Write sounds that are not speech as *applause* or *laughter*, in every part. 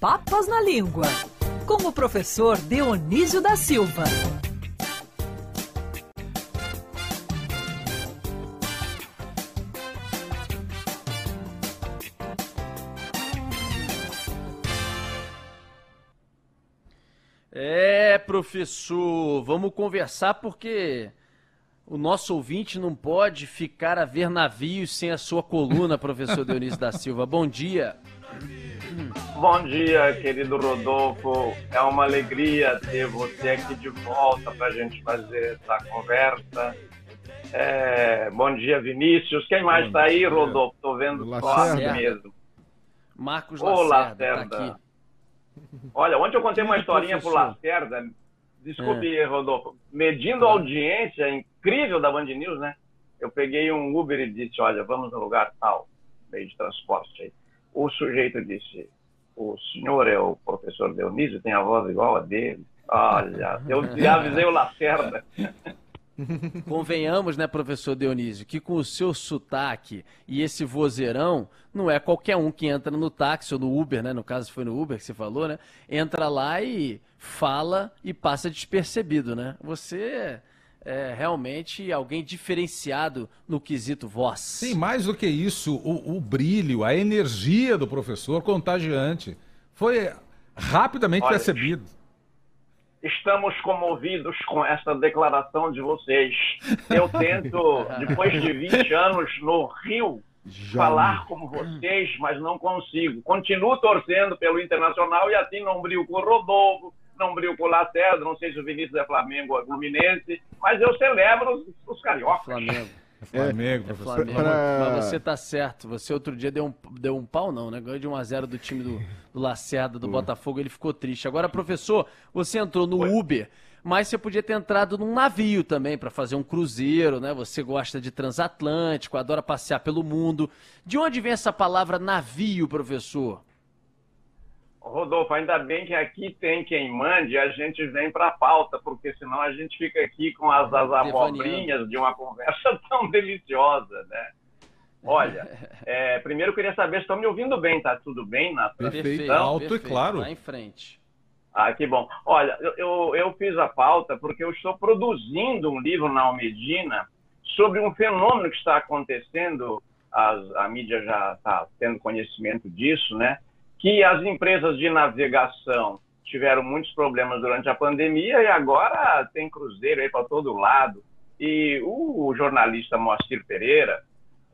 Papas na Língua, com o professor Dionísio da Silva. É, professor, vamos conversar porque o nosso ouvinte não pode ficar a ver navios sem a sua coluna, professor Dionísio da Silva. Bom dia. Bom dia, querido Rodolfo. É uma alegria ter você aqui de volta para a gente fazer essa conversa. É, bom dia, Vinícius. Quem mais está aí, Rodolfo? Estou vendo só mesmo. Marcos Lacerda, tá aqui. Olha, ontem eu contei uma historinha para o Lacerda. Desculpe, é. Rodolfo. Medindo a audiência incrível da Band News, né? Eu peguei um Uber e disse, olha, vamos no lugar tal, meio de transporte aí. O sujeito disse, o senhor é o professor Dionísio, tem a voz igual a dele. Olha, eu já avisei o Lacerda. *laughs* Convenhamos, né, professor Dionísio, que com o seu sotaque e esse vozeirão, não é qualquer um que entra no táxi ou no Uber, né? No caso foi no Uber que você falou, né? Entra lá e fala e passa despercebido, né? Você é realmente alguém diferenciado no quesito voz. Sim, mais do que isso, o, o brilho, a energia do professor contagiante foi rapidamente Olha, percebido. Estamos comovidos com essa declaração de vocês. Eu tento, *laughs* depois de 20 anos no Rio, Já. falar como vocês, mas não consigo. Continuo torcendo pelo Internacional e assim não brilho com o Rodolfo, não brilho com o Lacerda, não sei se o Vinícius é Flamengo ou é Fluminense, mas eu celebro os, os cariocas. Flamengo. É Flamengo, é, professor. Flamengo. Pra... Mas você tá certo. Você outro dia deu um, deu um pau, não, né? Ganhou de 1x0 do time do, do Lacerda, do Botafogo, ele ficou triste. Agora, professor, você entrou no Uber, mas você podia ter entrado num navio também para fazer um cruzeiro, né? Você gosta de transatlântico, adora passear pelo mundo. De onde vem essa palavra navio, professor? Rodolfo, ainda bem que aqui tem quem mande e a gente vem para a pauta, porque senão a gente fica aqui com as, as abobrinhas de uma conversa *laughs* tão deliciosa, né? Olha, *laughs* é, primeiro eu queria saber se estão me ouvindo bem, tá tudo bem na Perfeito, alto perfeito, e claro. Lá em frente. Ah, que bom. Olha, eu, eu, eu fiz a pauta porque eu estou produzindo um livro na Almedina sobre um fenômeno que está acontecendo, as, a mídia já está tendo conhecimento disso, né? Que as empresas de navegação tiveram muitos problemas durante a pandemia e agora tem cruzeiro aí para todo lado. E o jornalista Moacir Pereira,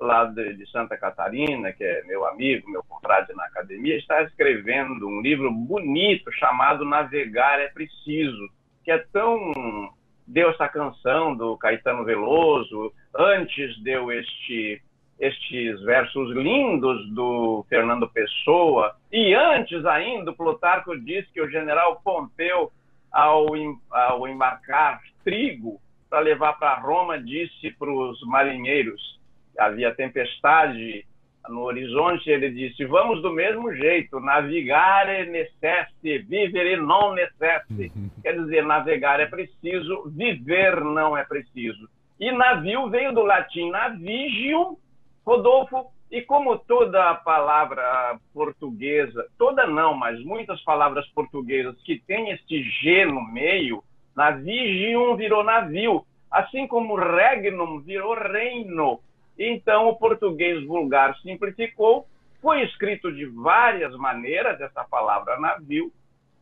lá de, Santa Catarina, que é meu amigo, meu confrade na academia, está escrevendo um livro bonito chamado Navegar é Preciso, que é tão. Deu essa canção do Caetano Veloso, antes deu este estes versos lindos do Fernando Pessoa. E antes ainda, Plutarco diz que o general Pompeu, ao, ao embarcar trigo para levar para Roma, disse para os marinheiros, havia tempestade no horizonte, ele disse, vamos do mesmo jeito, navegare necesse, vivere non necesse. Uhum. Quer dizer, navegar é preciso, viver não é preciso. E navio veio do latim navigium, Rodolfo, e como toda palavra portuguesa, toda não, mas muitas palavras portuguesas que têm este G no meio, navigium virou navio, assim como regnum virou reino. Então o português vulgar simplificou, foi escrito de várias maneiras essa palavra navio,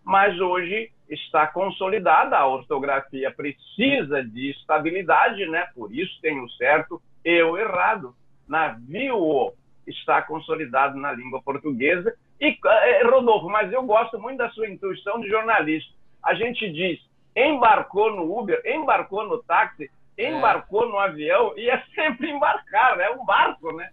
mas hoje está consolidada, a ortografia precisa de estabilidade, né? Por isso tem o certo e o errado navio está consolidado na língua portuguesa. E, eh, Rodolfo, mas eu gosto muito da sua intuição de jornalista. A gente diz, embarcou no Uber, embarcou no táxi, embarcou é. no avião e é sempre embarcar, né? É um barco, né?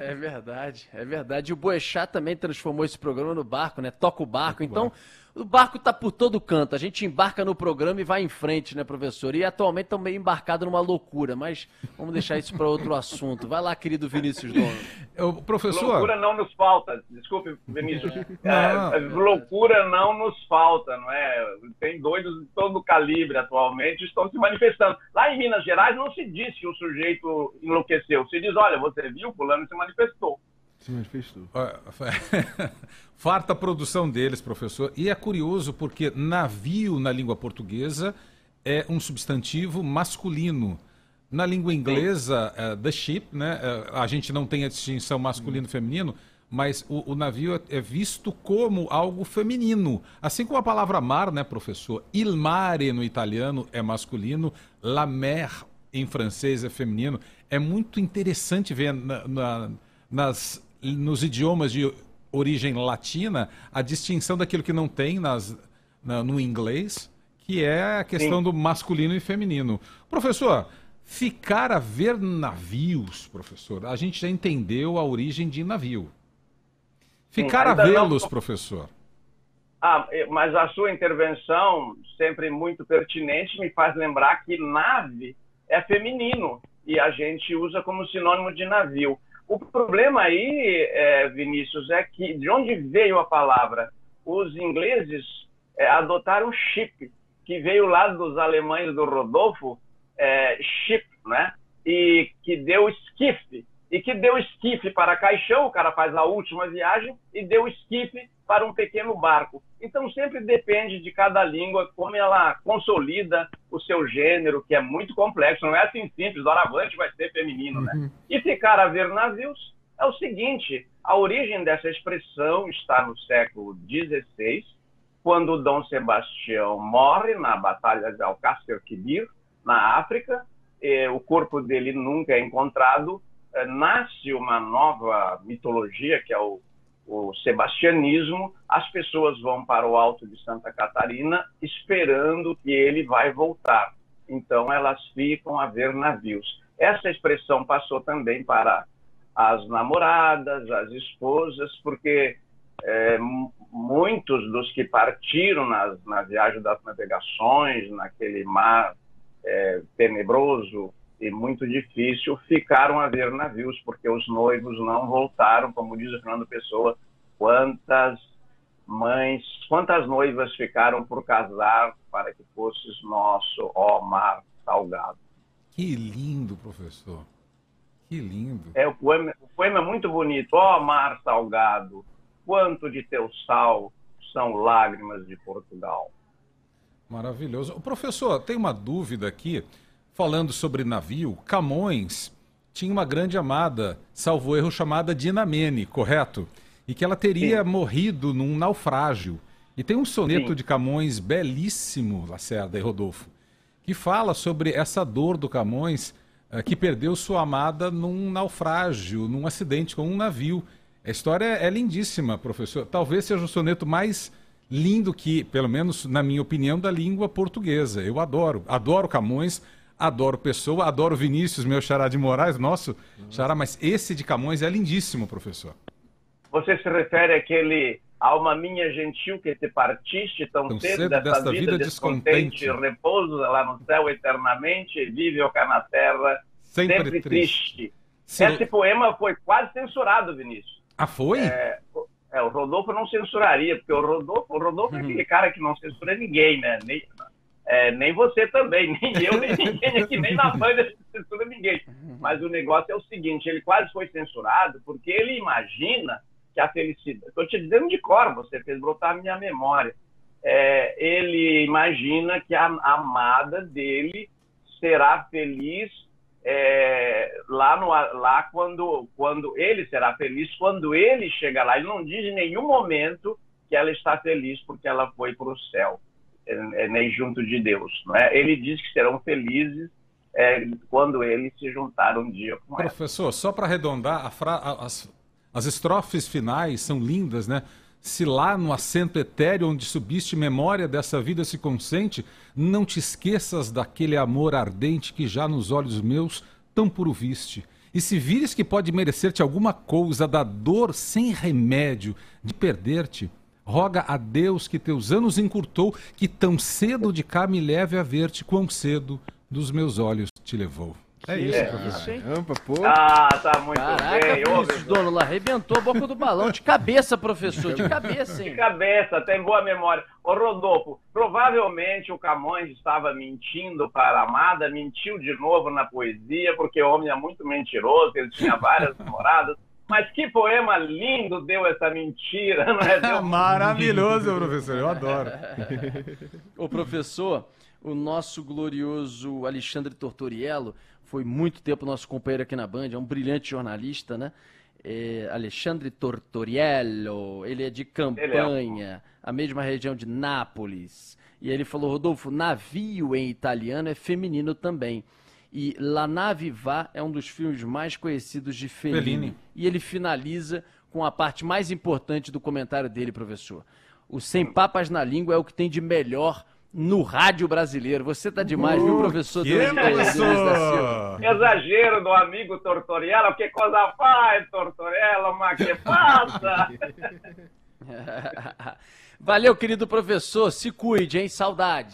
É verdade, é verdade. E o Boechat também transformou esse programa no barco, né? Toca o barco. Então, o barco está por todo canto. A gente embarca no programa e vai em frente, né, professor? E atualmente estamos meio embarcados numa loucura, mas vamos deixar isso para outro assunto. Vai lá, querido Vinícius Dono. Eu, professor. Loucura não nos falta. Desculpe, Vinícius. *laughs* É, loucura não nos falta, não é? Tem doidos de todo calibre atualmente estão se manifestando. Lá em Minas Gerais não se diz que o sujeito enlouqueceu. Se diz, olha, você viu, fulano se manifestou. Fez tudo. *laughs* Farta produção deles, professor. E é curioso porque navio na língua portuguesa é um substantivo masculino. Na língua inglesa, uh, the ship, né? Uh, a gente não tem a distinção masculino e feminino, mas o, o, navio é visto como algo feminino. Assim como a palavra mar, né, professor? Il mare no italiano é masculino, la mer em francês é feminino. É muito interessante ver na, na, nas, nos idiomas de origem latina a distinção daquilo que não tem nas, na, no inglês, que é a questão Sim. do masculino e feminino. Professor, ficar a ver navios, professor, a gente já entendeu a origem de navio. Ficar Sim, a vê-los, não... professor. Ah, mas a sua intervenção, sempre muito pertinente, me faz lembrar que nave é feminino e a gente usa como sinônimo de navio. O problema aí, é, Vinícius, é que de onde veio a palavra? Os ingleses é, adotaram chip, que veio lá dos alemães do Rodolfo, é, ship, né? E que deu esquife, e que deu esquife para caixão, o cara faz a última viagem, e deu esquife para um pequeno barco. Então sempre depende de cada língua como ela consolida o seu gênero, que é muito complexo, não é assim simples, doravante vai ser feminino, né? Uhum. E ficar a ver navios é o seguinte, a origem dessa expressão está no século XVI, quando Dom Sebastião morre na Batalha de Alcácer Quibir, na África, o corpo dele nunca é encontrado, eh, nasce uma nova mitologia, que é o o sebastianismo, as pessoas vão para o Alto de Santa Catarina esperando que ele vai voltar. Então elas ficam a ver navios. Essa expressão passou também para as namoradas, as esposas, porque é, muitos dos que partiram nas, na viagem das navegações, naquele mar é, tenebroso, e muito difícil, ficaram a ver navios, porque os noivos não voltaram, como diz o Fernando Pessoa, quantas mães, quantas noivas ficaram por casar para que fosses nosso, ó mar salgado. Que lindo, professor. Que lindo. É, o poema, o poema é muito bonito. Ó mar salgado, quanto de teu sal são lágrimas de Portugal. Maravilhoso. O professor, tem uma dúvida aqui. Falando sobre navio, Camões tinha uma grande amada, salvo erro, chamada Dinamene, correto? E que ela teria Sim. morrido num naufrágio. E tem um soneto Sim. de Camões belíssimo, Lacerda e Rodolfo, que fala sobre essa dor do Camões, uh, que perdeu sua amada num naufrágio, num acidente com um navio. A história é lindíssima, professor. Talvez seja o soneto mais lindo que, pelo menos na minha opinião, da língua portuguesa. Eu adoro, adoro Camões, Adoro Pessoa, adoro Vinícius, meu xará de Moraes, nosso xará, mas esse de Camões é lindíssimo, professor. Você se refere àquele alma minha gentil que te partiste tão, tão cedo, cedo dessa, vida, vida descontente, descontente, repousa lá no céu eternamente, vive o cá na terra, sempre, sempre triste. triste. Esse poema foi quase censurado, Vinícius. Ah, foi? É, é, o Rodolfo não censuraria, porque o Rodolfo, o Rodolfo uhum. é aquele cara que não censura ninguém, né? Nem, é, nem você também, nem eu, nem *laughs* ninguém aqui, nem na banda censura ninguém. Mas o negócio é o seguinte: ele quase foi censurado porque ele imagina que a felicidade. Estou te dizendo de cor, você fez brotar a minha memória. É, ele imagina que a, a amada dele será feliz é, lá, no, lá quando, quando ele será feliz, quando ele chega lá. Ele não diz em nenhum momento que ela está feliz porque ela foi para o céu é, nem junto de Deus. Não é? Ele diz que serão felizes é, quando eles se juntaram um dia com Professor, só para arredondar, fra... as, as estrofes finais são lindas, né? Se lá no assento etéreo onde subiste memória dessa vida se consente, não te esqueças daquele amor ardente que já nos olhos meus tão puro viste. E se vires que pode merecer-te alguma coisa da dor sem remédio de perder-te, Roga a Deus que teus anos encurtou, que tão cedo de cá me leve a ver-te, quão cedo dos meus olhos te levou. É isso, é, professor. Caramba, pô. Ah, tá muito Caraca, bem. Caraca, dono lá, arrebentou a boca do balão. De cabeça, professor, de cabeça, hein? De cabeça, tem boa memória. Ô, Rodolfo, provavelmente o Camões estava mentindo para a amada, mentiu de novo na poesia, porque o homem é muito mentiroso, ele tinha várias *laughs* namoradas Mas que poema lindo deu essa mentira, não é? *laughs* Maravilhoso, professor, eu adoro. *laughs* o professor, o nosso glorioso Alexandre Tortoriello foi muito tempo nosso companheiro aqui na Band, é um brilhante jornalista, né? É Alexandre Tortoriello, ele é de Campanha, a mesma região de Nápoles. E ele falou, Rodolfo, navio em italiano é feminino também. E La Nave Va é um dos filmes mais conhecidos de Fellini. Fellini. E ele finaliza com a parte mais importante do comentário dele, professor. O Sem Papas na Língua é o que tem de melhor no rádio brasileiro. Você tá demais, uh, viu, professor? Que professor? Exagero do amigo Tortorella, que coisa faz, Tortorella, mas que passa? *laughs* Valeu, querido professor. Se cuide, hein? Saudades.